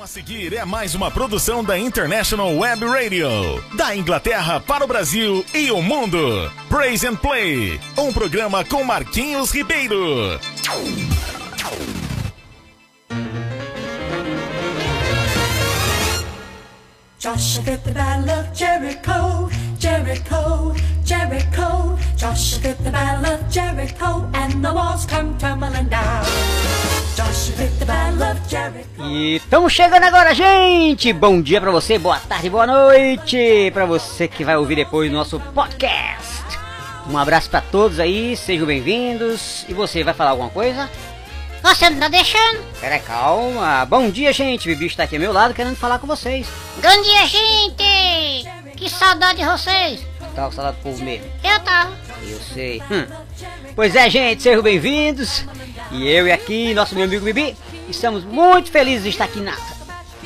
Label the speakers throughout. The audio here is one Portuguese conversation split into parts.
Speaker 1: A seguir é mais uma produção da International Web Radio, da Inglaterra para o Brasil e o mundo. Praise and Play, um programa com Marquinhos Ribeiro.
Speaker 2: Joshua fit the battle of Jericho, Jericho, Jericho. Joshua fit the battle of Jericho, and the walls come tumbling down.
Speaker 3: E estamos chegando agora, gente! Bom dia pra você, boa tarde, boa noite pra você que vai ouvir depois o nosso podcast. Um abraço pra todos aí, sejam bem-vindos. E você vai falar alguma coisa?
Speaker 4: Você não tá deixando?
Speaker 3: Pera, calma. Bom dia, gente. Bibi está aqui ao meu lado querendo falar com vocês.
Speaker 4: Bom dia, gente! Que saudade de vocês!
Speaker 3: Tá com saudade do povo mesmo?
Speaker 4: Eu tava.
Speaker 3: Eu sei. Hum. Pois é, gente, sejam bem-vindos. E eu e aqui, nosso meu amigo Bibi, estamos muito felizes de estar aqui na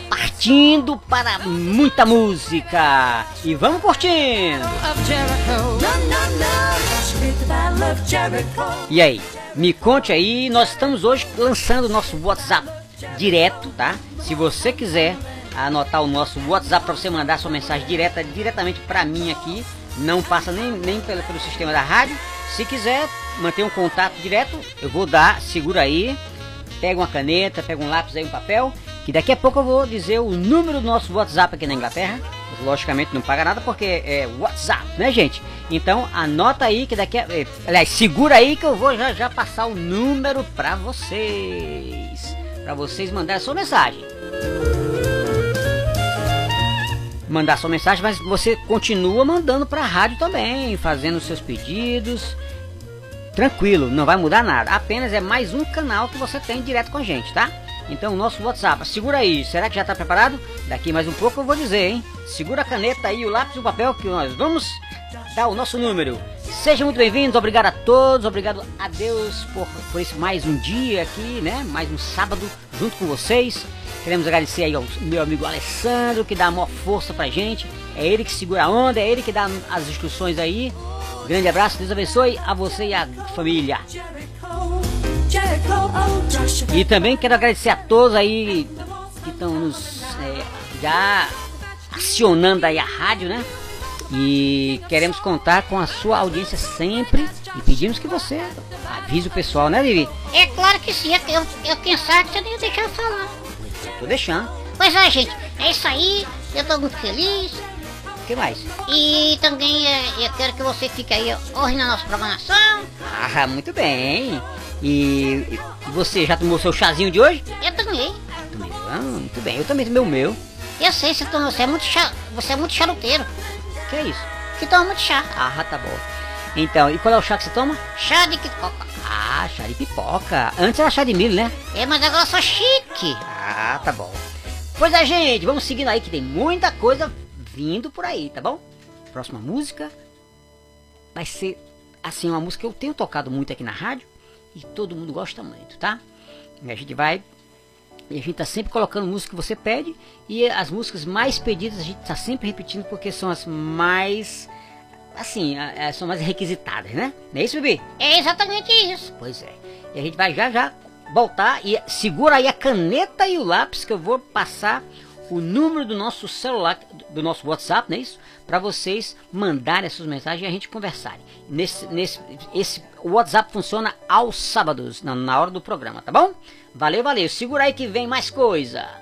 Speaker 3: partindo para muita música. E vamos curtindo. E aí, me conte aí, nós estamos hoje lançando o nosso WhatsApp direto, tá? Se você quiser anotar o nosso WhatsApp para você mandar sua mensagem direta diretamente para mim aqui, não passa nem, nem pelo, pelo sistema da rádio. Se quiser manter um contato direto, eu vou dar, segura aí, pega uma caneta, pega um lápis aí, um papel, que daqui a pouco eu vou dizer o número do nosso WhatsApp aqui na Inglaterra. Logicamente não paga nada porque é WhatsApp, né, gente? Então anota aí que daqui a. eh, Aliás, segura aí que eu vou já já passar o número pra vocês. Pra vocês mandarem a sua mensagem. Mandar sua mensagem, mas você continua mandando pra rádio também, fazendo seus pedidos. Tranquilo, não vai mudar nada. Apenas é mais um canal que você tem direto com a gente, tá? Então, o nosso WhatsApp, segura aí. Será que já tá preparado? Daqui mais um pouco eu vou dizer, hein? Segura a caneta aí, o lápis e o papel que nós vamos dar o nosso número. Sejam muito bem-vindos, obrigado a todos, obrigado a Deus por, por esse mais um dia aqui, né? Mais um sábado junto com vocês. Queremos agradecer aí ao meu amigo Alessandro, que dá a maior força pra gente. É ele que segura a onda, é ele que dá as instruções aí. Grande abraço, Deus abençoe a você e a família. E também quero agradecer a todos aí que estão nos é, já acionando aí a rádio, né? E queremos contar com a sua audiência sempre e pedimos que você avise o pessoal, né, Vivi?
Speaker 4: É claro que sim, eu, eu quem sabe que você nem ia deixar eu falar.
Speaker 3: Tô deixando.
Speaker 4: Pois é, gente, é isso aí, eu tô muito feliz.
Speaker 3: O que mais?
Speaker 4: E também é, eu quero que você fique aí ouvindo a nossa programação.
Speaker 3: Ah, muito bem. E, você já tomou seu chazinho de hoje?
Speaker 4: Eu também.
Speaker 3: Tomei. Ah, muito bem, eu também tomei o meu.
Speaker 4: Eu sei, você, toma- você é muito chá, você é muito charuteiro.
Speaker 3: Que é isso?
Speaker 4: Você toma muito chá.
Speaker 3: Ah, tá bom. Então, e qual é o chá que você toma?
Speaker 4: Chá de pipoca.
Speaker 3: Ah, chá de pipoca. Antes era chá de milho, né?
Speaker 4: É, mas agora sou chique.
Speaker 3: Ah, tá bom. Pois é, gente, vamos seguindo aí que tem muita coisa vindo por aí, tá bom? Próxima música vai ser assim uma música que eu tenho tocado muito aqui na rádio e todo mundo gosta muito, tá? E a gente vai e a gente tá sempre colocando música que você pede e as músicas mais pedidas a gente tá sempre repetindo porque são as mais assim, são mais requisitadas, né? Não é isso, bebê?
Speaker 4: É exatamente isso.
Speaker 3: Pois é. E a gente vai já já voltar e segura aí a caneta e o lápis que eu vou passar o número do nosso celular, do nosso WhatsApp, não é isso? Para vocês mandarem as suas mensagens e a gente conversarem. Nesse, nesse, esse o WhatsApp funciona aos sábados, na, na hora do programa, tá bom? Valeu, valeu. Segura aí que vem mais coisa.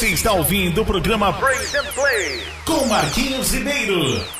Speaker 1: Você está ouvindo o programa Praise and Play com Marquinhos Ribeiro.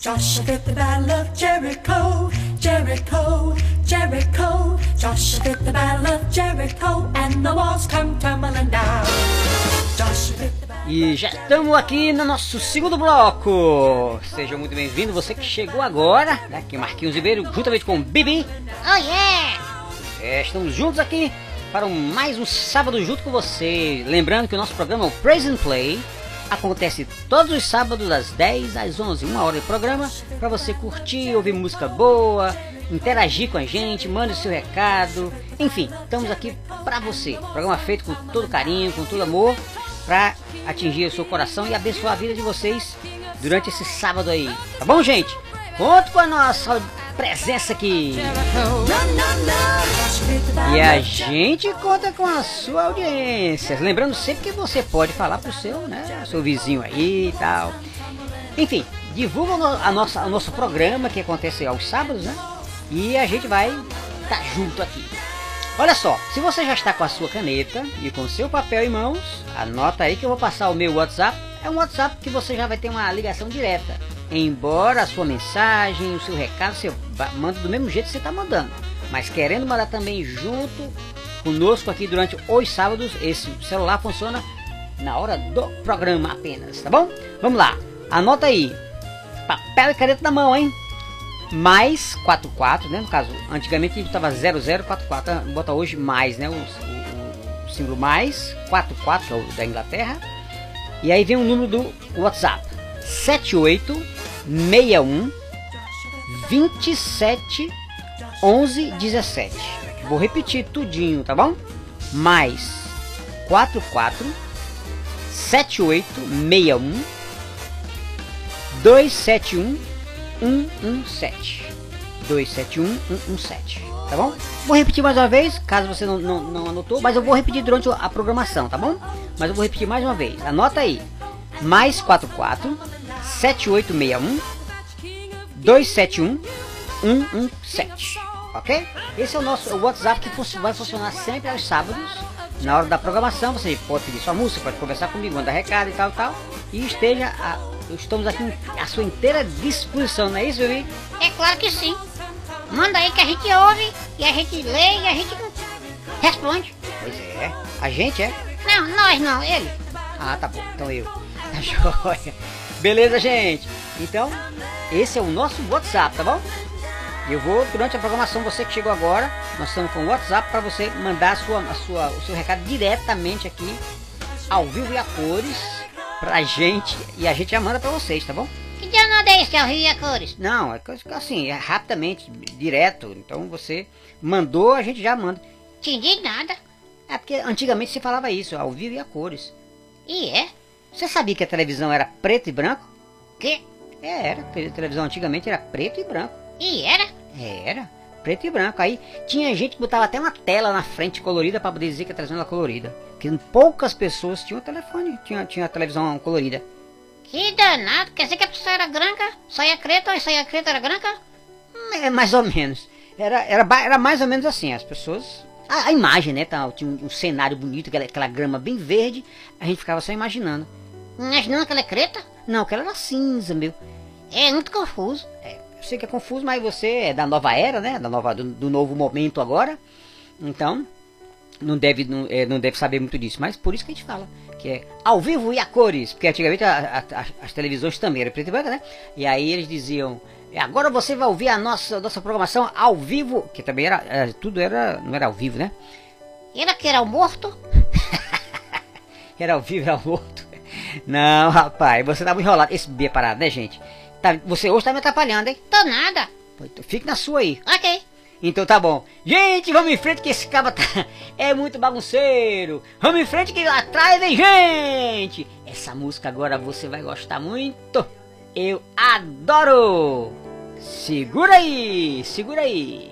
Speaker 2: Joshua fit the battle of Jericho, Jericho, Jericho. Joshua fit the battle of Jericho, and the walls come tumbling down. Joshua fit the battle.
Speaker 3: E já estamos aqui no nosso segundo bloco. Seja muito bem-vindo, você que chegou agora, né? Aqui Marquinhos Ribeiro, juntamente com o Bibi.
Speaker 4: Oh yeah!
Speaker 3: É, estamos juntos aqui para um- mais um sábado junto com você. Lembrando que o nosso programa, o Praise and Play, acontece todos os sábados das 10 às 11, uma hora de programa, para você curtir, ouvir música boa, interagir com a gente, mande seu recado. Enfim, estamos aqui para você. Programa feito com todo carinho, com todo amor, para atingir o seu coração e abençoar a vida de vocês durante esse sábado aí. Tá bom, gente? Conto com a nossa presença aqui. E a gente conta com a sua audiência. Lembrando sempre que você pode falar pro seu, né, seu vizinho aí e tal. Enfim, divulga a nossa, o nosso programa que acontece aos sábados, né? E a gente vai estar junto aqui. Olha só, se você já está com a sua caneta e com seu papel em mãos, anota aí que eu vou passar o meu WhatsApp. É um WhatsApp que você já vai ter uma ligação direta. Embora a sua mensagem, o seu recado, você manda do mesmo jeito que você está mandando. Mas querendo mandar também junto conosco aqui durante os sábados, esse celular funciona na hora do programa apenas, tá bom? Vamos lá, anota aí. Papel e caneta na mão, hein? mais 44, né? No caso, antigamente a gente tava 0044, ah, bota hoje mais, né? O, o- o símbolo mais 44, que é o da Inglaterra. E aí vem o número do WhatsApp: 7861 27 11 17. Vou repetir tudinho, tá bom? Mais 44 7861 271 117. 271 117. Tá bom? Vou repetir mais uma vez, caso você não, não, não anotou, mas eu vou repetir durante a programação, tá bom? Mas eu vou repetir mais uma vez. Anota aí. Mais 44 7861 271 117. Ok? Esse é o nosso WhatsApp que vai funcionar sempre aos sábados. Na hora da programação, você pode pedir sua música, pode conversar comigo, mandar recado e tal, tal. E esteja, a, estamos aqui à sua inteira disposição, não é isso, Vivi?
Speaker 4: É claro que sim. Manda aí que a gente ouve, e a gente lê e a gente responde.
Speaker 3: Pois é. A gente é?
Speaker 4: Não, nós não, ele.
Speaker 3: Ah, tá bom. Então eu. Tá joia. Beleza, gente? Então, esse é o nosso WhatsApp, tá bom? Eu vou, durante a programação, você que chegou agora, nós estamos com o WhatsApp para você mandar a sua, a sua, o seu recado diretamente aqui, ao vivo e a cores, pra gente, e a gente já manda pra vocês, tá bom?
Speaker 4: Que danado é esse, ao Rio e a cores?
Speaker 3: Não, é assim, é rapidamente, direto. Então você mandou, a gente já manda.
Speaker 4: Entendi nada.
Speaker 3: É porque antigamente se falava isso, ao vivo e a cores.
Speaker 4: E é?
Speaker 3: Você sabia que a televisão era preto e branco?
Speaker 4: Que?
Speaker 3: É, era. A televisão antigamente era preto e branco.
Speaker 4: E era?
Speaker 3: Era. Preto e branco. Aí tinha gente que botava até uma tela na frente colorida para poder dizer que a televisão era colorida. Que poucas pessoas tinham telefone, tinha, tinha a televisão colorida.
Speaker 4: Que danado. Quer dizer que a pessoa era branca, saia preta e saia preta era branca?
Speaker 3: É mais ou menos. Era, era, era mais ou menos assim. As pessoas. A, a imagem, né? Tá, tinha um, um cenário bonito, aquela, aquela grama bem verde. A gente ficava só imaginando.
Speaker 4: Mas não que ela é preta?
Speaker 3: Não, aquela era cinza, meu.
Speaker 4: É muito confuso.
Speaker 3: É, eu sei que é confuso, mas você é da nova era, né? Da nova, do, do novo momento agora. Então, não deve, não, é, não deve saber muito disso. Mas por isso que a gente fala. Que é ao vivo e a cores. Porque antigamente a- a- a- as televisões também eram preto e branco, né? E aí eles diziam. Agora você vai ouvir a nossa, nossa programação ao vivo. Que também era. é, tudo era. Não era ao vivo, né?
Speaker 4: Ela que era o morto?
Speaker 3: Era ao vivo, era ao morto. Não, rapaz, você muito enrolado. Esse B é parado, né, gente? Tá, você hoje tá me atrapalhando, hein?
Speaker 4: Tô nada.
Speaker 3: Então Fique na sua aí.
Speaker 4: Ok.
Speaker 3: Então tá bom. Gente, vamos em frente que esse caba tá... é muito bagunceiro. Vamos em frente que lá atrás vem gente. Essa música agora você vai gostar muito. Eu adoro. Segura aí, segura aí.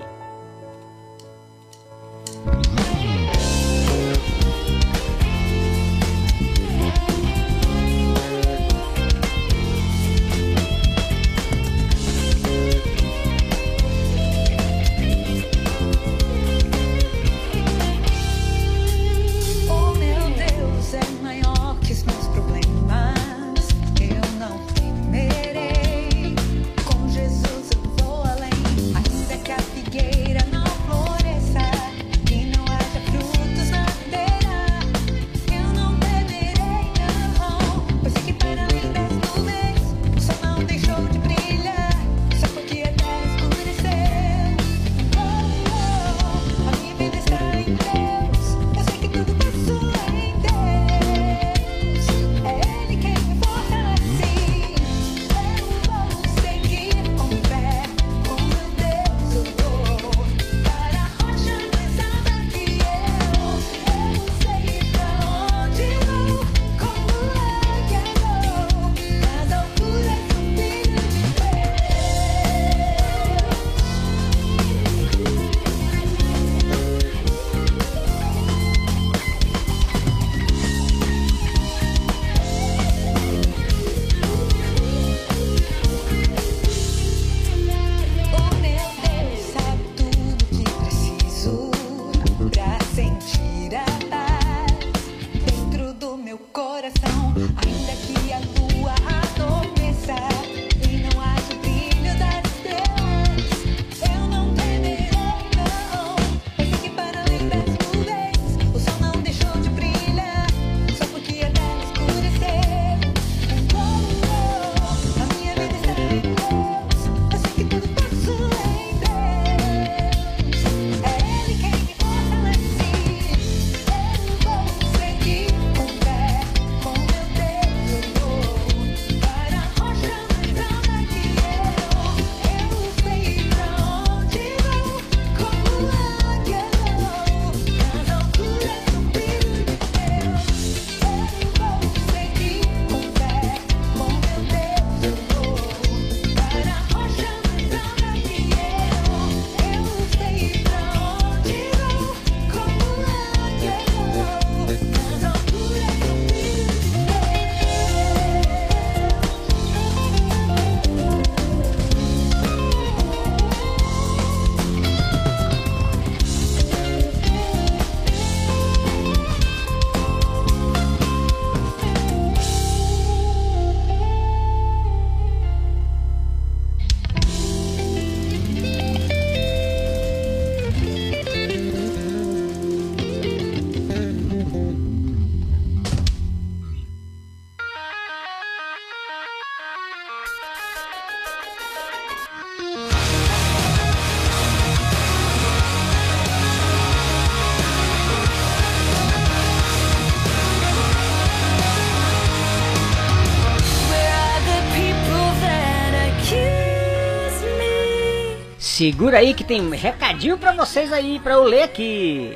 Speaker 1: Segura aí que tem um recadinho para vocês aí para eu ler aqui.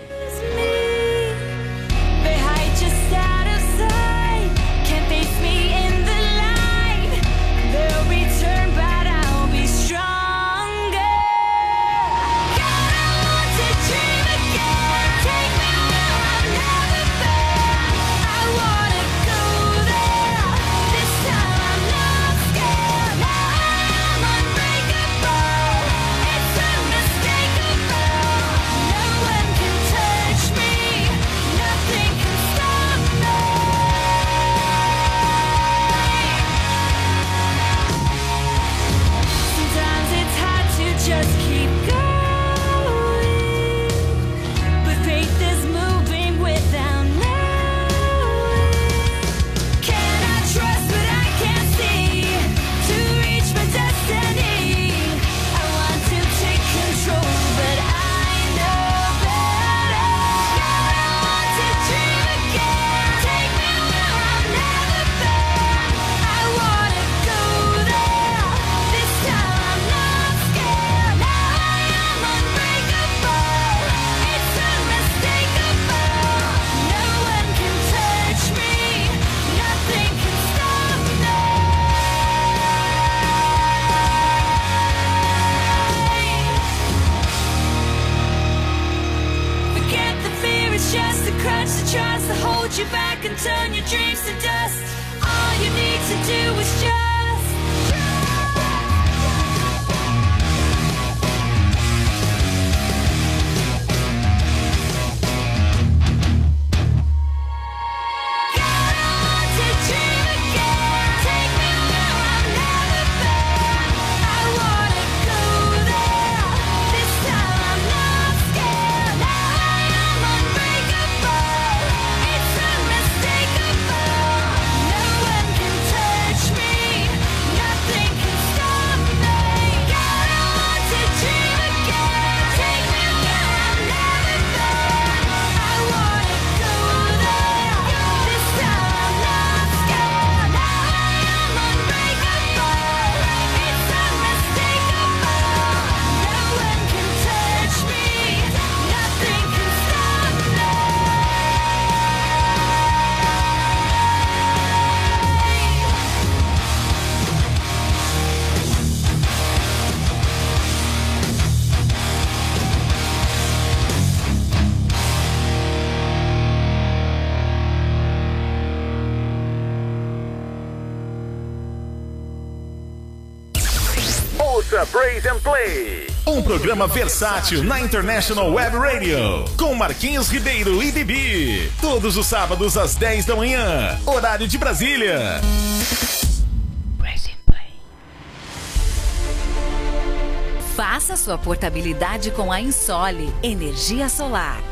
Speaker 1: Programa versátil na International Web Radio. Com Marquinhos Ribeiro e Bibi. Todos os sábados às 10 da manhã. Horário de Brasília.
Speaker 5: Faça sua portabilidade com a Insole Energia Solar.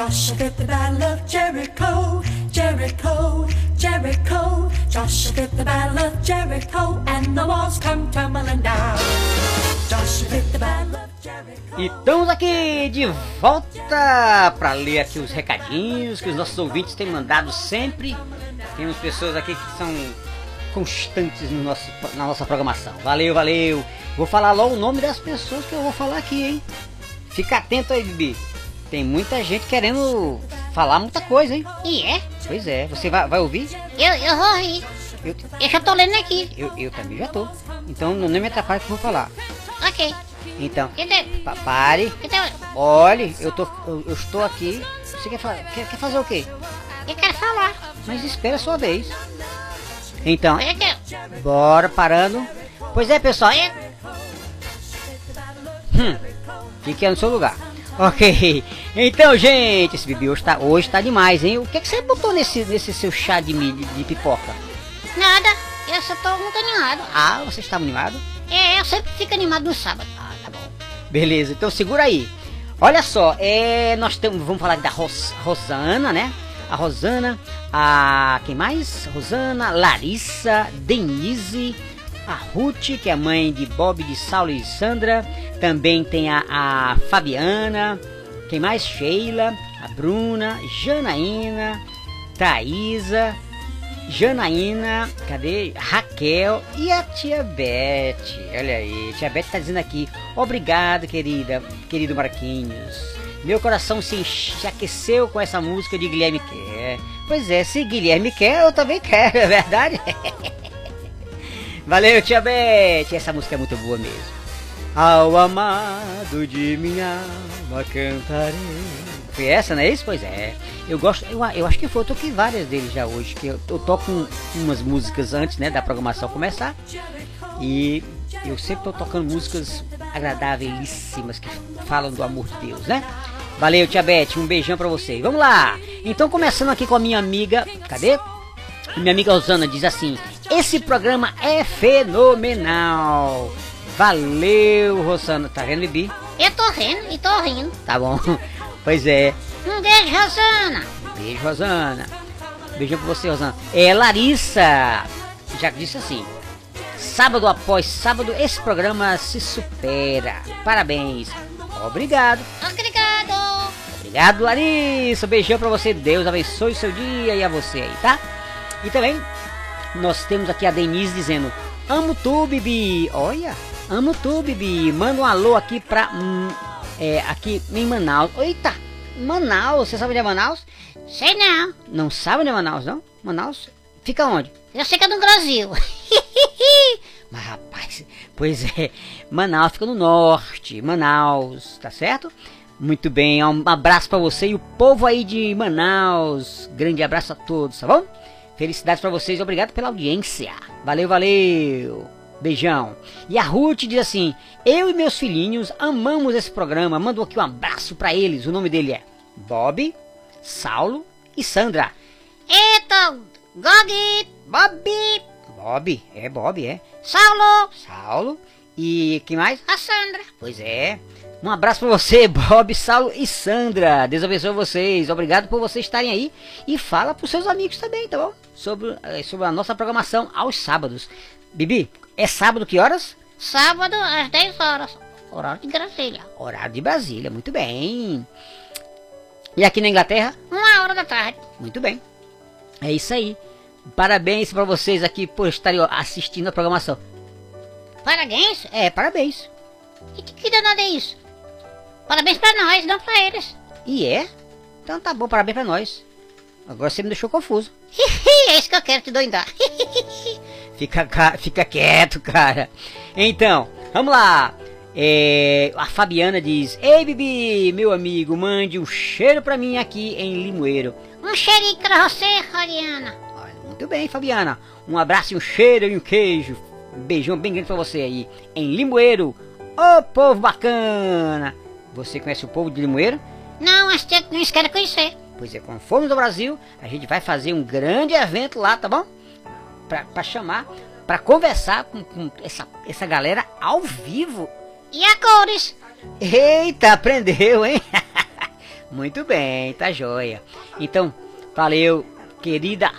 Speaker 2: Joshua at the Battle of Jericho, Jericho, Jericho. Joshua at the Battle of Jericho, and the walls come tumbling down. Joshua at the Battle of.
Speaker 3: E estamos aqui de volta para ler aqui os recadinhos que os nossos ouvintes têm mandado sempre. Temos pessoas aqui que são constantes no nosso, na nossa programação. Valeu, valeu. Vou falar logo o nome das pessoas que eu vou falar aqui, hein? Fica atento aí, Bibi. Tem muita gente querendo falar muita coisa, hein?
Speaker 4: E é?
Speaker 3: Pois é. Você vai, vai ouvir?
Speaker 4: Eu, eu vou rir.
Speaker 3: Eu,
Speaker 4: Eu já tô lendo aqui.
Speaker 3: eu, eu também já tô. Então não me atrapalhe que eu vou falar.
Speaker 4: Ok.
Speaker 3: Então,
Speaker 4: tem?
Speaker 3: pa- pare.
Speaker 4: Tem?
Speaker 3: Olhe, eu, tô, eu, eu estou aqui. Você quer, quer, quer fazer o quê?
Speaker 4: Eu quero falar.
Speaker 3: Mas espera a sua vez. Então,
Speaker 4: Eu quero.
Speaker 3: bora parando. Pois é, pessoal.
Speaker 4: Eu,
Speaker 3: Hum, fique no seu lugar. Ok. Então, gente, esse bebê hoje tá, hoje tá demais, hein? O que, que você botou nesse, nesse seu chá de milho de pipoca?
Speaker 4: nada. Eu só tô muito animado.
Speaker 3: Ah, você estava animado?
Speaker 4: É, eu sempre fico animado no sábado.
Speaker 3: Ah, tá bom. Beleza, então segura aí. Olha só, é, nós temos, vamos falar da Ros- Rosana, né? A Rosana, a quem mais? Rosana, Larissa, Denise, a Ruth, que é mãe de Bob, de Saulo e Sandra. Também tem a, a Fabiana, quem mais? Sheila, a Bruna, Janaína, Thaisa, Janaína, cadê? Raquel e a tia Beth. Olha aí, tia Beth tá dizendo aqui. Obrigado, querida, querido Marquinhos. Meu coração se, se aqueceu com essa música de Guilherme Quer. Pois é, se Guilherme quer, eu também quero, é verdade? Valeu, tia Beth. Essa música é muito boa mesmo. Ao amado de minha alma cantarei. Foi essa, não é isso? Pois é. Eu gosto, eu, eu acho que foi, eu toquei várias deles já hoje. Que eu, eu toco um- umas músicas antes né, da programação começar. E eu sempre tô tocando músicas agradabilíssimas que falam do amor de Deus, né? Valeu, tia Beth, um beijão pra você. Vamos lá! Então, começando aqui com a minha amiga. Cadê? Minha amiga Rosana diz assim: Esse programa é fenomenal. Valeu, Rosana. Tá vendo, Bibi?
Speaker 4: Eu tô rindo e tô rindo.
Speaker 3: Tá bom. Pois é.
Speaker 4: Um beijo, Rosana.
Speaker 3: Beijo, Rosana. Beijo pra você, Rosana. É, Larissa. Já disse assim. Sábado após sábado, esse programa se supera. Parabéns. Obrigado.
Speaker 4: Obrigado.
Speaker 3: Obrigado, Larissa. Beijão pra você. Deus abençoe o seu dia e a você aí, tá? E também nós temos aqui a Denise dizendo: Amo tu, Bibi. Olha, amo tu, Bibi. Manda um alô aqui pra. hum, é, aqui em Manaus. Eita, Manaus. Você sabe onde é Manaus?
Speaker 4: Sei não.
Speaker 3: Não sabe onde é Manaus, não? Manaus? Fica onde?
Speaker 4: Eu sei que é do Brasil.
Speaker 3: Mas rapaz, pois é, Manaus fica no norte, Manaus, tá certo? Muito bem, um abraço pra você e o povo aí de Manaus. Grande abraço a todos, tá bom? Felicidades pra vocês, obrigado pela audiência. Valeu, valeu. Beijão. E a Ruth diz assim: Eu e meus filhinhos amamos esse programa. Mandou aqui um abraço pra eles. O nome dele é Bob, Saulo e Sandra.
Speaker 4: Eita, Gog,
Speaker 3: Bob! Bob, é Bob, é.
Speaker 4: Saulo,
Speaker 3: Saulo e quem mais?
Speaker 4: a Sandra.
Speaker 3: Pois é. Um abraço pra você, Bob, Saulo e Sandra. Deus abençoe vocês. Obrigado por vocês estarem aí. E fala pros seus amigos também, tá bom? Sobre, eh, sobre a nossa programação aos sábados. Bibi, é sábado que horas?
Speaker 4: Sábado às 10 horas. Horário de Brasília.
Speaker 3: Horário de Brasília, muito bem. E aqui na Inglaterra?
Speaker 4: Uma hora da tarde.
Speaker 3: Muito bem. É isso aí. Parabéns pra vocês aqui por estarem assistindo a programação.
Speaker 4: Parabéns.
Speaker 3: É, parabéns.
Speaker 4: Que, que danado é isso? Parabéns pra nós, não pra eles.
Speaker 3: E é? Então tá bom, parabéns pra nós. Agora você me deixou confuso.
Speaker 4: é isso que eu quero te doidar.
Speaker 3: Fica, ca- fica quieto, cara. Então, vamos lá. É, a Fabiana diz: Ei, Bibi, meu amigo, mande um cheiro pra mim aqui em Limoeiro.
Speaker 4: um cheirinho pra você.
Speaker 3: Olha, muito bem, Fabiana. Um abraço e um cheiro e um queijo. Um beijão bem grande pra você aí em Limoeiro. Ô povo bacana! Você conhece o povo de Limoeiro?
Speaker 4: Não, mas tem- não quero conhecer.
Speaker 3: Pois é, formos ao Brasil, a gente vai fazer um grande evento lá, tá bom? Pra, pra chamar, pra conversar com, com essa, essa galera ao vivo.
Speaker 4: E a cores?
Speaker 3: Eita, aprendeu, hein? Muito bem, tá joia. Então, valeu, querida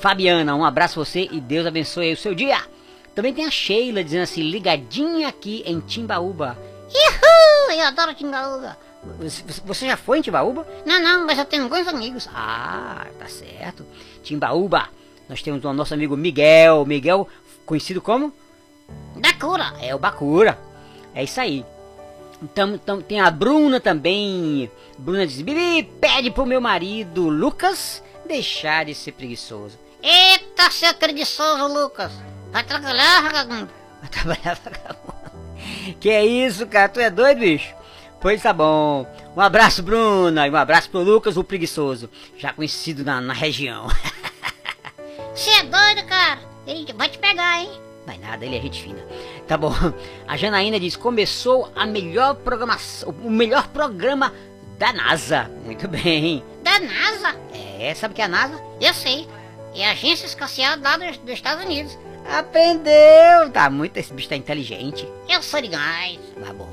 Speaker 3: Fabiana. Um abraço pra você e Deus abençoe aí o seu dia. Também tem a Sheila dizendo assim, ligadinha aqui em Timbaúba.
Speaker 4: Uhul, eu adoro Timbaúba.
Speaker 3: Você, já foi em Timbaúba?
Speaker 4: Não, não, mas eu tenho bons amigos.
Speaker 3: Ah, tá certo. Timbaúba. Nós temos o nosso amigo Miguel. Miguel, conhecido como?
Speaker 4: Da cura.
Speaker 3: É o Bacura. É isso aí. Então, então tem a Bruna também. Bruna diz: Bibi, pede pro meu marido Lucas deixar de ser preguiçoso.
Speaker 4: Eita, seu preguiçoso, Lucas. Vai trabalhar, vagabundo.
Speaker 3: Vai trabalhar vagabundo. Que é isso, cara? Tu é doido, bicho? Pois tá bom. Um abraço, Bruna. E um abraço pro Lucas, o preguiçoso. Já conhecido na, na região.
Speaker 4: Você é doido, cara. Ele vai te pegar, hein?
Speaker 3: Vai nada, ele é gente fina. Tá bom. A Janaína diz: começou a melhor programação, o melhor programa da NASA. Muito bem.
Speaker 4: Da NASA?
Speaker 3: É, sabe o que é a NASA?
Speaker 4: Eu sei. É a agência espacial lá dos, dos Estados Unidos.
Speaker 3: Aprendeu! Tá muito, esse bicho tá inteligente.
Speaker 4: Eu sou demais.
Speaker 3: Tá bom.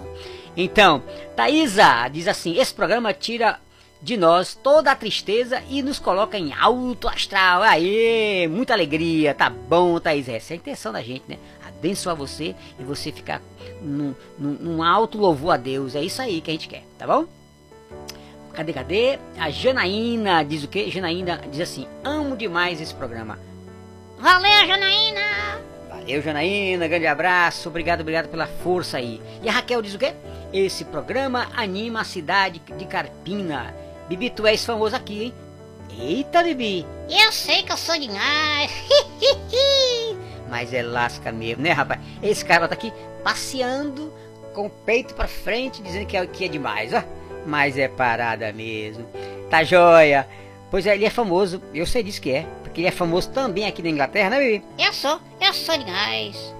Speaker 3: Então, Thaisa diz assim: esse programa tira de nós toda a tristeza e nos coloca em alto astral. Aê, muita alegria. Tá bom, Thaís. Essa é a intenção da gente, né? Abençoar você e você ficar num, num, num alto louvor a Deus. É isso aí que a gente quer, tá bom? Cadê, cadê? A Janaína diz o quê? Janaína diz assim: amo demais esse programa.
Speaker 4: Valeu, Janaína.
Speaker 3: Valeu, Janaína, grande abraço, obrigado, obrigado pela força aí. E a Raquel diz o quê? Esse programa anima a cidade de Carpina. Bibi, tu és famoso aqui, hein? Eita, Bibi!
Speaker 4: Eu sei que eu sou demais.
Speaker 3: Mas é lasca mesmo, né, rapaz? Esse cara tá aqui passeando com o peito pra frente, dizendo que é, que é demais, ó. Mas é parada mesmo. Tá joia. Pois é, ele é famoso, eu sei disso que é. Porque ele é famoso também aqui na Inglaterra, né, Bibi?
Speaker 4: eu sou, eu sou demais.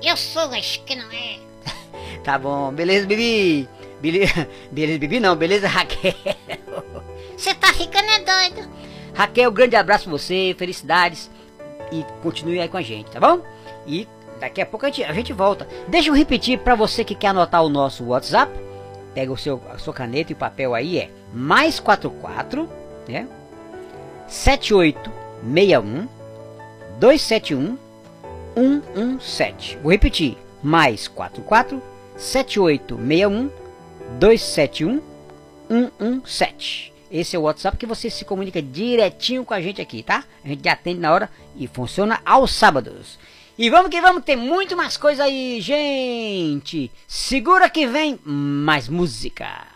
Speaker 4: Eu sou, mas que não é.
Speaker 3: Tá bom, beleza, Bibi? Beleza, beleza, Bibi não, beleza, Raquel?
Speaker 4: Você tá ficando é doido.
Speaker 3: Raquel, grande abraço pra você, felicidades e continue aí com a gente, tá bom? E daqui a pouco a gente, a gente volta. Deixa eu repetir pra você que quer anotar o nosso WhatsApp. Pega o seu, a sua caneta e o papel aí, é mais 44, né? 7861 271 117. Vou repetir. Mais 44 7861 271 117. Esse é o WhatsApp que você se comunica direitinho com a gente aqui, tá? A gente atende na hora e funciona aos sábados. E vamos que vamos, tem muito mais coisa aí, gente. Segura que vem mais música.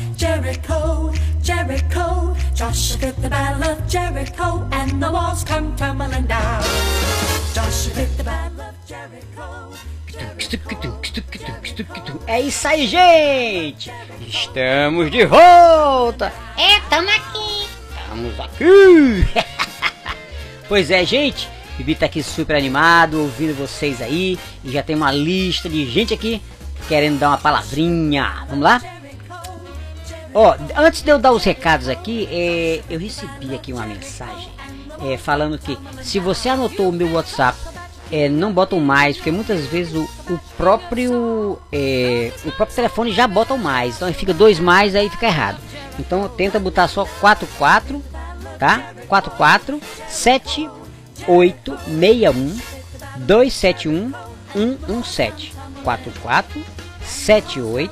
Speaker 2: Jericho, Jericho, Joshua did the battle of Jericho, and the walls come tumbling down. Joshua did the battle of Jericho.
Speaker 3: É isso aí, gente! Estamos de volta!
Speaker 4: É, tamo aqui!
Speaker 3: Estamos aqui! pois é, gente, Bibi tá aqui super animado, ouvindo vocês aí, e já tem uma lista de gente aqui querendo dar uma palavrinha. Vamos lá? Ó, antes de eu dar os recados aqui, é, eu recebi aqui uma mensagem é, falando que se você anotou o meu WhatsApp, é, não botam mais, porque muitas vezes o, o próprio é, o próprio telefone já bota o mais, então aí fica dois mais, aí fica errado. Então tenta botar só 44, tá? 44 7861 271 117 44 78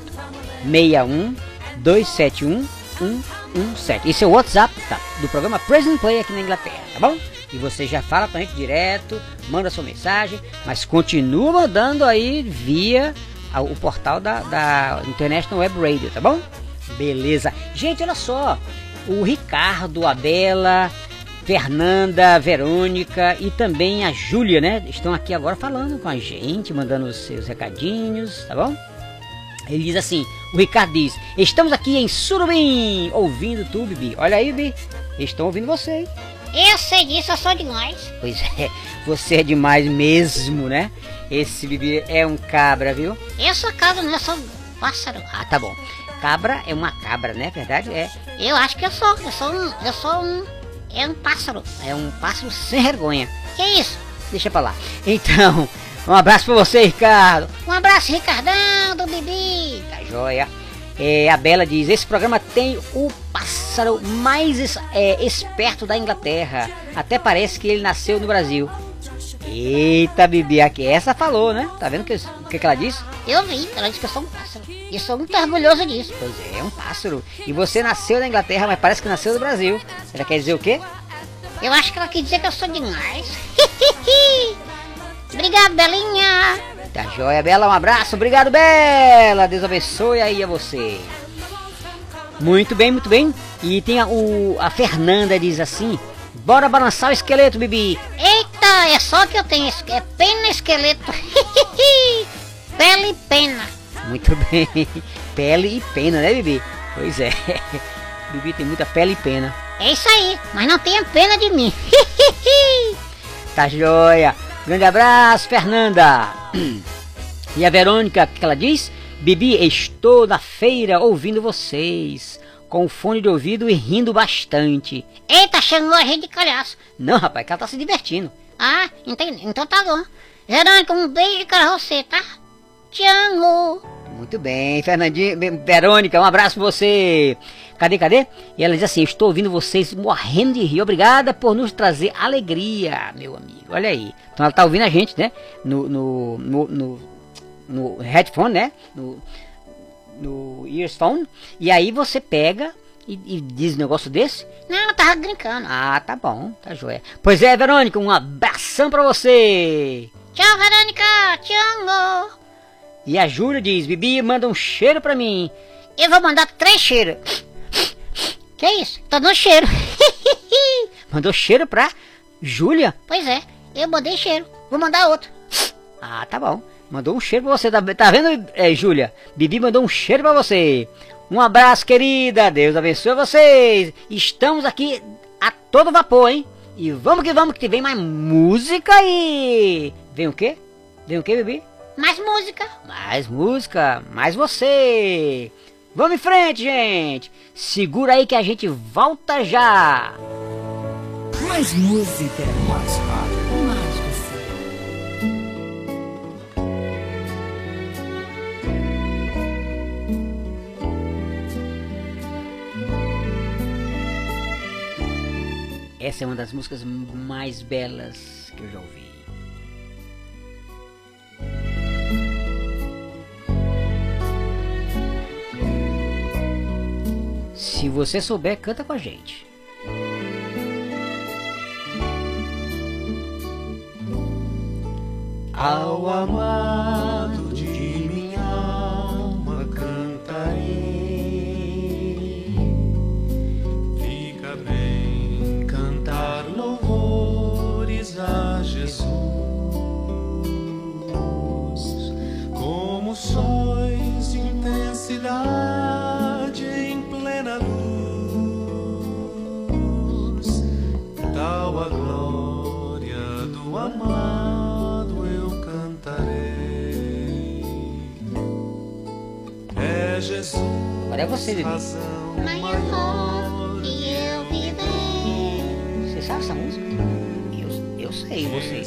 Speaker 3: 61 271 117. Esse é o WhatsApp tá, do programa Present Play aqui na Inglaterra, tá bom? E você já fala pra gente direto, manda sua mensagem, mas continua mandando aí via o portal da, da International Web Radio, tá bom? Beleza. Gente, olha só. O Ricardo, a Bela, Fernanda, Verônica e também a Júlia, né? Estão aqui agora falando com a gente, mandando os seus recadinhos, tá bom? Ele diz assim, o Ricardo diz, estamos aqui em Surubim, ouvindo tu, Bibi. Olha aí, Bibi, estão ouvindo você, hein?
Speaker 4: Eu sei disso, eu sou demais.
Speaker 3: Pois é, você é demais mesmo, né? Esse Bibi é um cabra, viu?
Speaker 4: Eu sou cabra, não, eu sou pássaro.
Speaker 3: Ah, tá bom. Cabra é uma cabra, né? Verdade? É,
Speaker 4: Eu acho que eu sou, eu sou um, eu sou um, é um pássaro.
Speaker 3: é um pássaro sem vergonha.
Speaker 4: Que isso?
Speaker 3: Deixa pra lá. Então, um abraço pra você, Ricardo.
Speaker 4: Um abraço, Ricardão, do Bibi.
Speaker 3: Tá joia. É, a Bela diz: esse programa tem o pássaro mais é, esperto da Inglaterra. Até parece que ele nasceu no Brasil. Eita, Bibi, aqui essa falou, né? Tá vendo o que, que, que ela disse?
Speaker 4: Eu vi, ela disse que eu sou um pássaro. E eu sou muito orgulhoso disso.
Speaker 3: Pois é, é um pássaro. E você nasceu na Inglaterra, mas parece que nasceu no Brasil. Ela quer dizer o quê?
Speaker 4: Eu acho que ela quis dizer que eu sou demais. Obrigado, Belinha.
Speaker 3: Tá joia, Bela. Um abraço. Obrigado, Bela. Deus abençoe aí a você. Muito bem, muito bem. E tem a, o, a Fernanda diz assim: Bora balançar o esqueleto, Bibi.
Speaker 4: Eita, é só que eu tenho. É pena esqueleto. Pele e pena.
Speaker 3: Muito bem. Pele e pena, né, Bibi? Pois é. Bibi tem muita pele e pena.
Speaker 4: É isso aí, mas não tenha pena de mim.
Speaker 3: Tá joia. Grande abraço, Fernanda. E a Verônica, o que ela diz? Bibi, estou na feira ouvindo vocês. Com fone de ouvido e rindo bastante.
Speaker 4: Eita, chamou a gente de calhaço.
Speaker 3: Não, rapaz, que ela tá se divertindo.
Speaker 4: Ah, entendi. Então tá bom. Verônica, um beijo pra você, tá? Te amo.
Speaker 3: Muito bem, Fernandinha, bem, Verônica, um abraço pra você. Cadê, cadê? E ela diz assim: Estou ouvindo vocês morrendo de rir. Obrigada por nos trazer alegria, meu amigo. Olha aí. Então ela tá ouvindo a gente, né? No, no, no, no, no headphone, né? No, no earphone. E aí você pega e, e diz um negócio desse.
Speaker 4: Não, ela tava brincando.
Speaker 3: Ah, tá bom, tá joia. Pois é, Verônica, um abração pra você.
Speaker 4: Tchau, Verônica. Te amo.
Speaker 3: E a Júlia diz: Bibi, manda um cheiro pra mim.
Speaker 4: Eu vou mandar três cheiros. Que isso? Tô dando cheiro.
Speaker 3: Mandou cheiro pra Júlia?
Speaker 4: pois é, eu mandei cheiro. Vou mandar outro.
Speaker 3: Ah, tá bom. Mandou um cheiro pra você, tá, tá vendo, é, Júlia? Bibi mandou um cheiro pra você. Um abraço, querida. Deus abençoe vocês. Estamos aqui a todo vapor, hein? E vamos que vamos, que vem mais música aí. Vem o quê? Vem o quê, Bibi?
Speaker 4: Mais música.
Speaker 3: Mais música, mais você. Vamos em frente, gente. Segura aí que a gente volta já.
Speaker 5: Mais música. Mais rádio. Mais você.
Speaker 3: Essa é uma das músicas mais belas que eu já ouvi. Se você souber, canta com a gente.
Speaker 6: Ao amado
Speaker 3: Agora é você,
Speaker 4: Lili.
Speaker 3: Você sabe essa música? Eu, eu sei, você.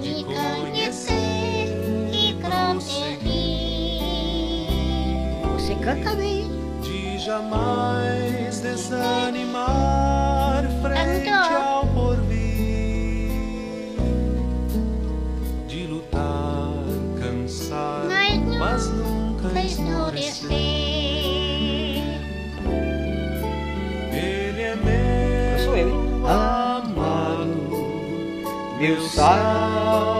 Speaker 6: de conhecer
Speaker 4: e prosseguir.
Speaker 3: Você canta bem.
Speaker 6: De jamais desanimar frente ao meu
Speaker 2: sal.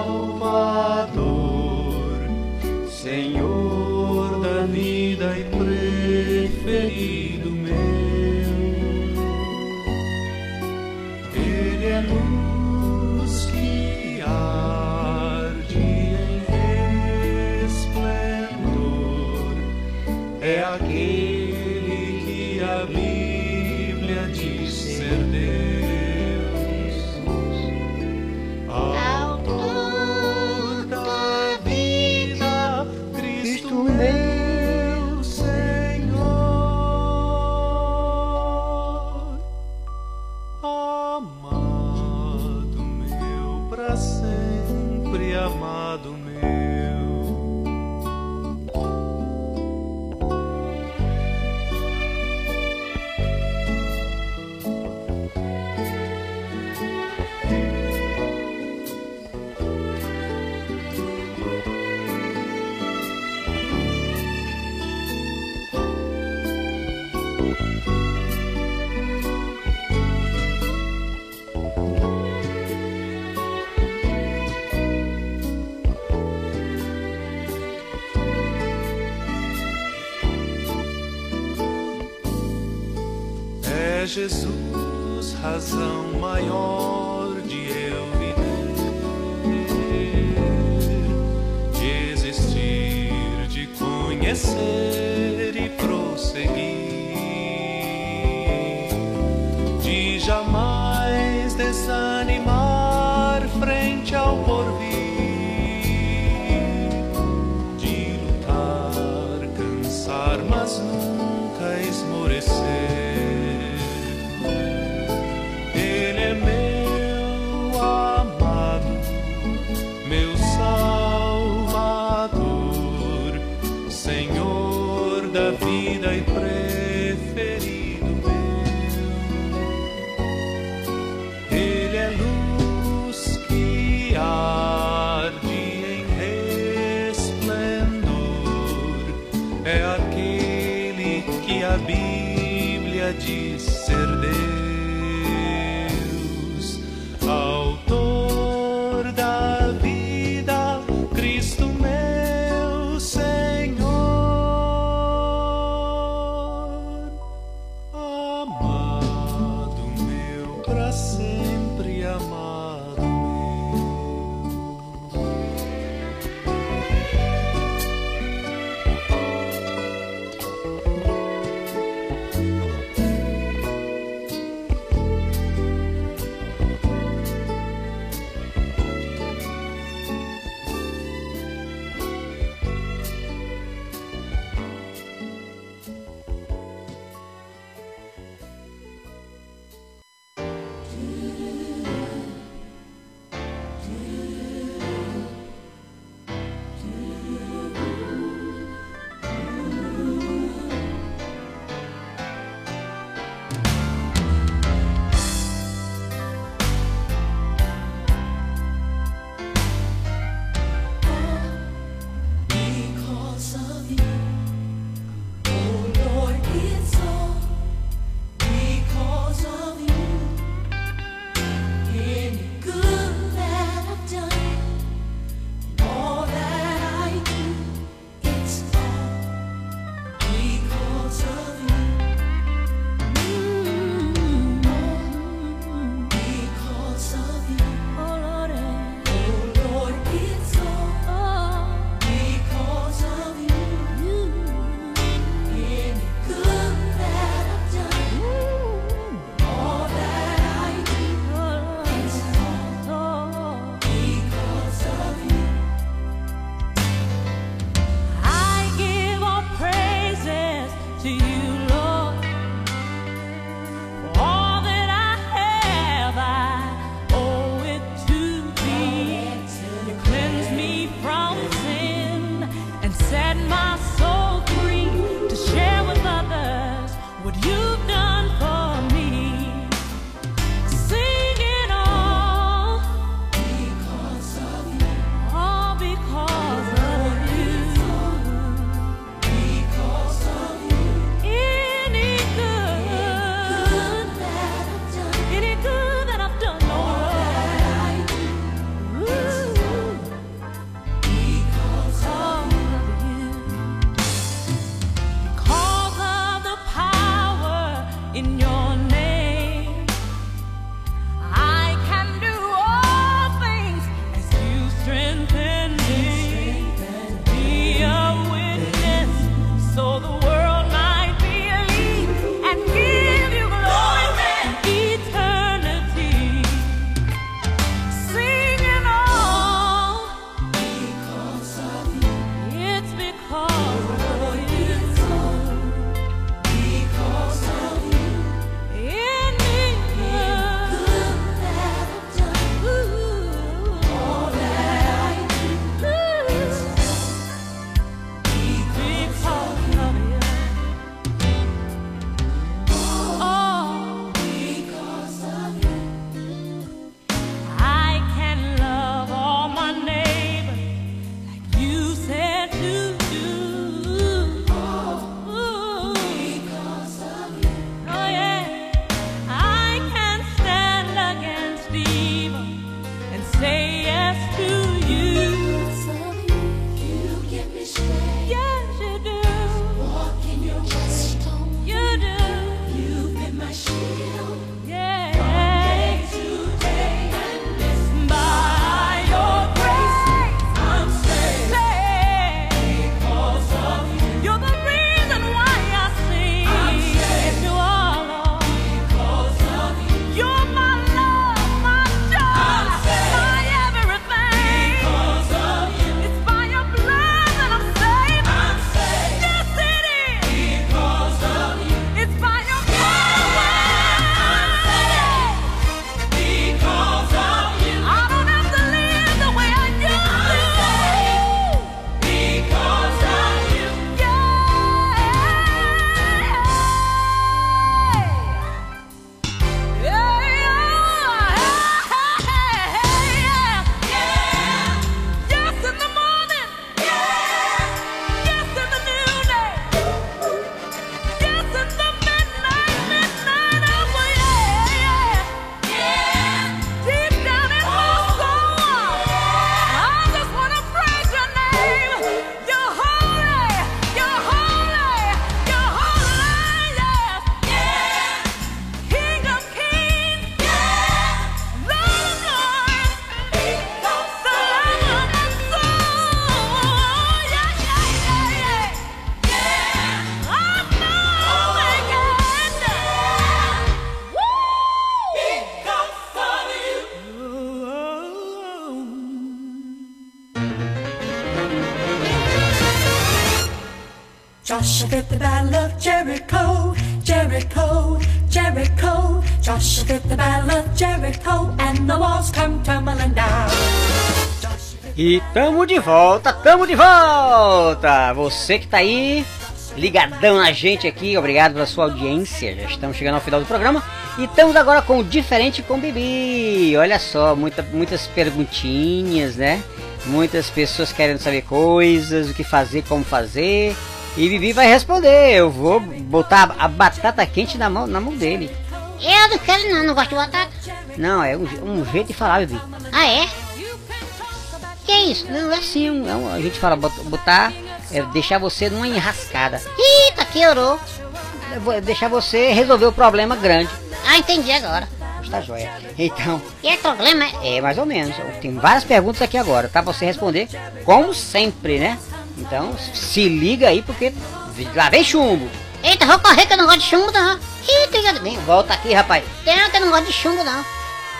Speaker 2: Jericho. Joshua did the battle of Jericho, and the walls come tumbling down.
Speaker 3: E tamo de volta, tamo de volta! Você que tá aí, ligadão na gente aqui, obrigado pela sua audiência. Já estamos chegando ao final do programa. E estamos agora com o Diferente com Bibi. Olha só, muita, muitas perguntinhas, né? Muitas pessoas querendo saber coisas, o que fazer, como fazer. E Bibi vai responder. Eu vou botar a batata quente na mão, na mão dele.
Speaker 4: Eu não quero não, não gosto de batata.
Speaker 3: Não, é um, um jeito de falar, Bibi.
Speaker 4: Ah, é? Que isso?
Speaker 3: Não, é assim, um- é um- a gente fala bot- botar, é deixar você numa enrascada.
Speaker 4: Eita, piorou.
Speaker 3: Eu vou deixar você resolver o problema grande.
Speaker 4: Ah, entendi agora.
Speaker 3: Está joia. Então,
Speaker 4: E é problema, é?
Speaker 3: é mais ou menos. Tem várias perguntas aqui agora, tá? Pra você responder como sempre, né? Então, se liga aí porque lá vem chumbo.
Speaker 4: Eita, vou correr que eu não gosto de chumbo não. Eita, bem.
Speaker 3: Volta aqui, rapaz.
Speaker 4: Tem que eu não gosto de chumbo não.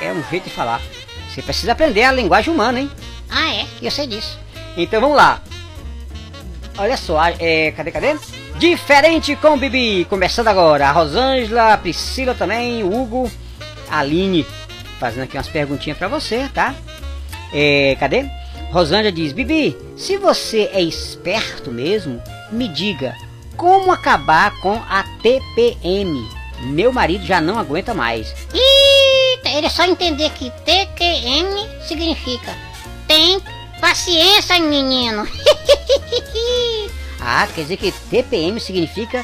Speaker 3: É um jeito de falar. Você precisa aprender a linguagem humana, hein?
Speaker 4: Ah, é? Eu sei disso.
Speaker 3: Então vamos lá. Olha só, é, cadê, cadê? Diferente com Bibi. Começando agora. A Rosângela, a Priscila também, o Hugo, a Aline. Fazendo aqui umas perguntinhas pra você, tá? É, cadê? Rosângela diz: Bibi, se você é esperto mesmo, me diga como acabar com a TPM. Meu marido já não aguenta mais.
Speaker 4: Eita, ele é só entender que TQM significa tem paciência, menino.
Speaker 3: Ah, quer dizer que TPM significa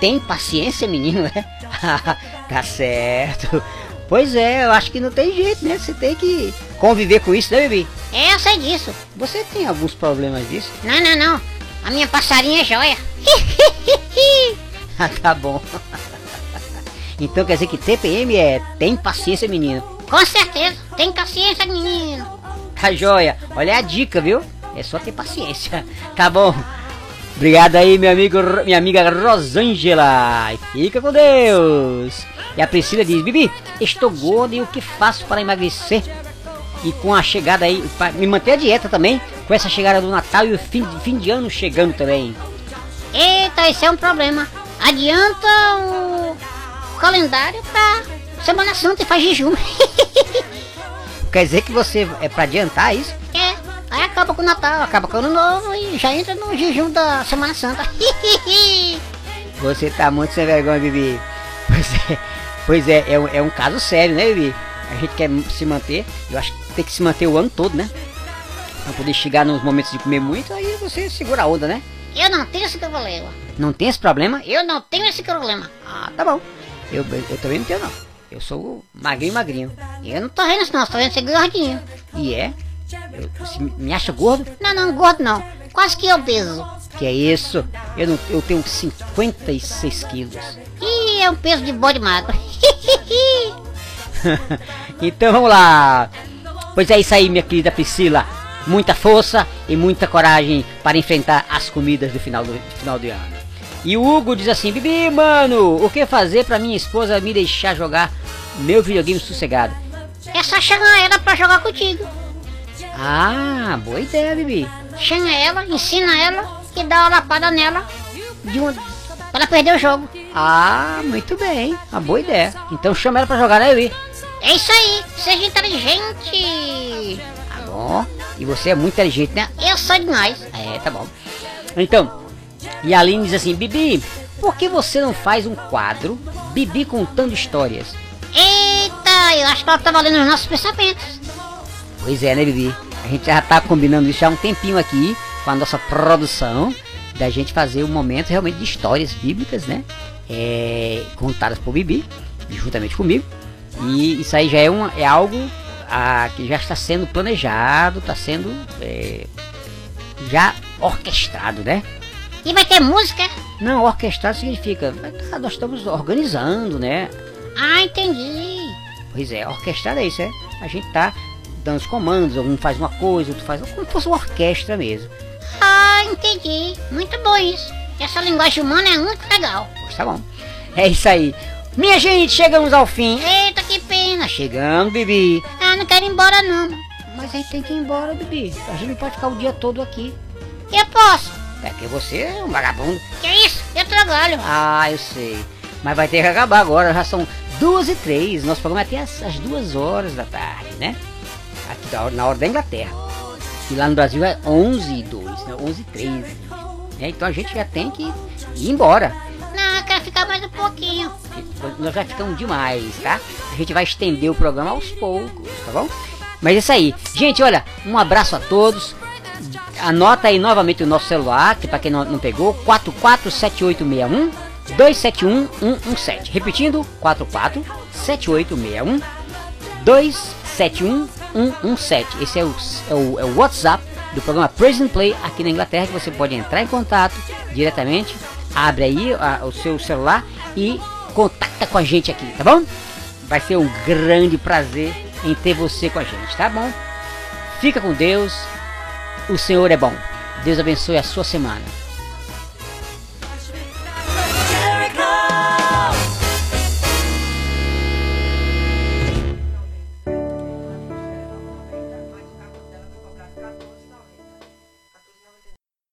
Speaker 3: tem paciência, menino, né? tá certo. Pois é, eu acho que não tem jeito, né? Você tem que conviver com isso, né, Bibi?
Speaker 4: é, eu sei disso.
Speaker 3: Você tem alguns problemas disso?
Speaker 4: Não, não, não. A minha passarinha é joia.
Speaker 3: Ah, tá bom. então quer dizer que TPM é tem paciência, menino.
Speaker 4: Com certeza. Tem paciência, menino.
Speaker 3: Tá joia. Olha a dica, viu? É só ter paciência. Tá bom. Obrigado aí, meu amigo, minha amiga Rosângela. Fica com Deus. E a Priscila diz: Bibi, estou gorda e o que faço para emagrecer? E com a chegada aí, me manter a dieta também, com essa chegada do Natal e o fim, fim de ano chegando também.
Speaker 4: Eita, esse é um problema. Adianta o calendário pra Semana Santa e faz jejum.
Speaker 3: Quer dizer que você é para adiantar isso?
Speaker 4: Aí acaba com o Natal, acaba com o Ano Novo e já entra no jejum da Semana Santa.
Speaker 3: Você tá muito sem vergonha, Bibi. Pois é, pois é, é, um- é um caso sério, né, Bibi? A gente quer se manter, eu acho que tem que se manter o ano todo, né? Pra poder chegar nos momentos de comer muito, aí você segura a onda, né?
Speaker 4: Eu não tenho esse problema.
Speaker 3: Não tem esse problema?
Speaker 4: Eu não tenho esse problema.
Speaker 3: Ah, tá bom. Eu, eu também não tenho, não. Eu sou magrinho, magrinho.
Speaker 4: Eu não tô vendo isso não, tô vendo você gordinho.
Speaker 3: E é? Você me acha gordo?
Speaker 4: Não, não, gordo não. Quase que obeso.
Speaker 3: Que é isso? Eu, não, eu tenho 56 quilos.
Speaker 4: Ih, é um peso de bode magro.
Speaker 3: então vamos lá. Pois é isso aí, minha querida Priscila. Muita força e muita coragem para enfrentar as comidas do final do, do final do ano. E o Hugo diz assim: Bibi, mano, o que fazer para minha esposa me deixar jogar meu videogame sossegado?
Speaker 4: é só chamar ela pra jogar contigo.
Speaker 3: Ah, boa ideia, Bibi.
Speaker 4: Chama ela, ensina ela e dá uma lapada nela de um, pra ela perder o jogo.
Speaker 3: Ah, muito bem. Uma boa ideia. Então chama ela pra jogar, né, Bibi?
Speaker 4: É isso aí, seja inteligente.
Speaker 3: Tá bom. E você é muito inteligente, né?
Speaker 4: Eu sou demais.
Speaker 3: É, tá bom. Então, e a Aline diz assim: Bibi, por que você não faz um quadro Bibi contando histórias?
Speaker 4: Eita, eu acho que ela tá valendo os nossos pensamentos.
Speaker 3: Pois é, né, Bibi? A gente já tá combinando isso há um tempinho aqui com a nossa produção da gente fazer um momento realmente de histórias bíblicas, né? É, contadas por Bibi, juntamente comigo. E isso aí já é, uma, é algo ah, que já está sendo planejado, está sendo é, já orquestrado, né?
Speaker 4: E vai ter música?
Speaker 3: Não, orquestrado significa ah, nós estamos organizando, né?
Speaker 4: Ah, entendi.
Speaker 3: Pois é, orquestrado é isso, é? A gente tá dando os comandos, um faz uma coisa, outro faz como se fosse uma orquestra mesmo.
Speaker 4: Ah, entendi. Muito bom isso. Essa linguagem humana é muito legal.
Speaker 3: Pois tá bom. É isso aí. Minha gente, chegamos ao fim.
Speaker 4: Eita, que pena.
Speaker 3: Chegando, Bibi.
Speaker 4: Ah, não quero ir embora não.
Speaker 3: Mas a gente tem que ir embora, Bibi. A gente não pode ficar o dia todo aqui.
Speaker 4: Eu posso.
Speaker 3: É porque você é um vagabundo.
Speaker 4: Que isso? Eu trabalho.
Speaker 3: Ah, eu sei. Mas vai ter que acabar agora, já são duas e três. Nosso programa é até as duas horas da tarde, né? Aqui da na hora da Inglaterra. E lá no Brasil é 11 e 2, né? 11 e 13. É, então a gente já tem que ir embora.
Speaker 4: Não, eu quero ficar mais um pouquinho.
Speaker 3: Nós já ficamos demais, tá? A gente vai estender o programa aos poucos, tá bom? Mas é isso aí. Gente, olha, um abraço a todos. Anota aí novamente o nosso celular, que para quem não, não pegou, 447861 271 117. Repetindo, 447861 271 117. Esse é o, é, o, é o WhatsApp do programa Present Play aqui na Inglaterra, que você pode entrar em contato diretamente. Abre aí a- o seu celular e contacta com a gente aqui, tá bom? Vai ser um grande prazer em ter você com a gente, tá bom? Fica com Deus. O Senhor é bom. Deus abençoe a sua semana.